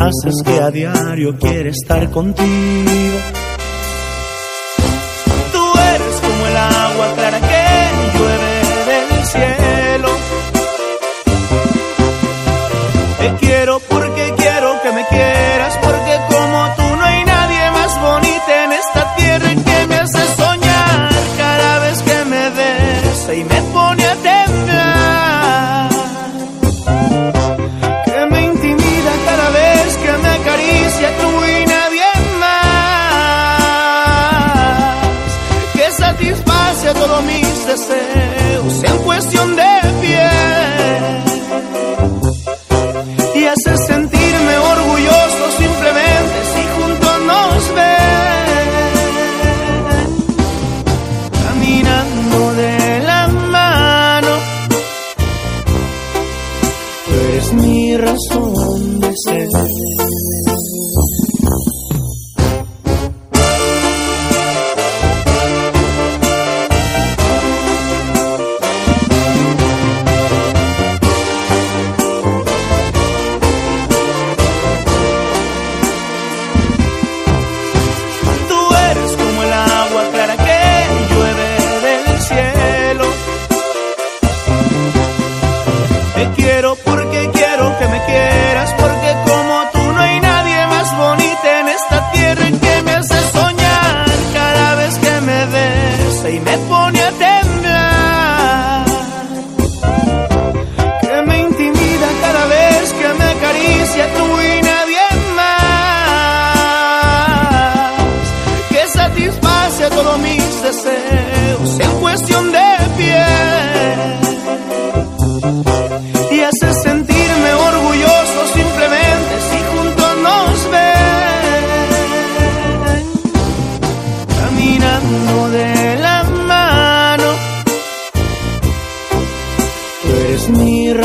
haces que a diario quiere estar contigo. Cuestión de mi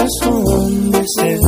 razón de.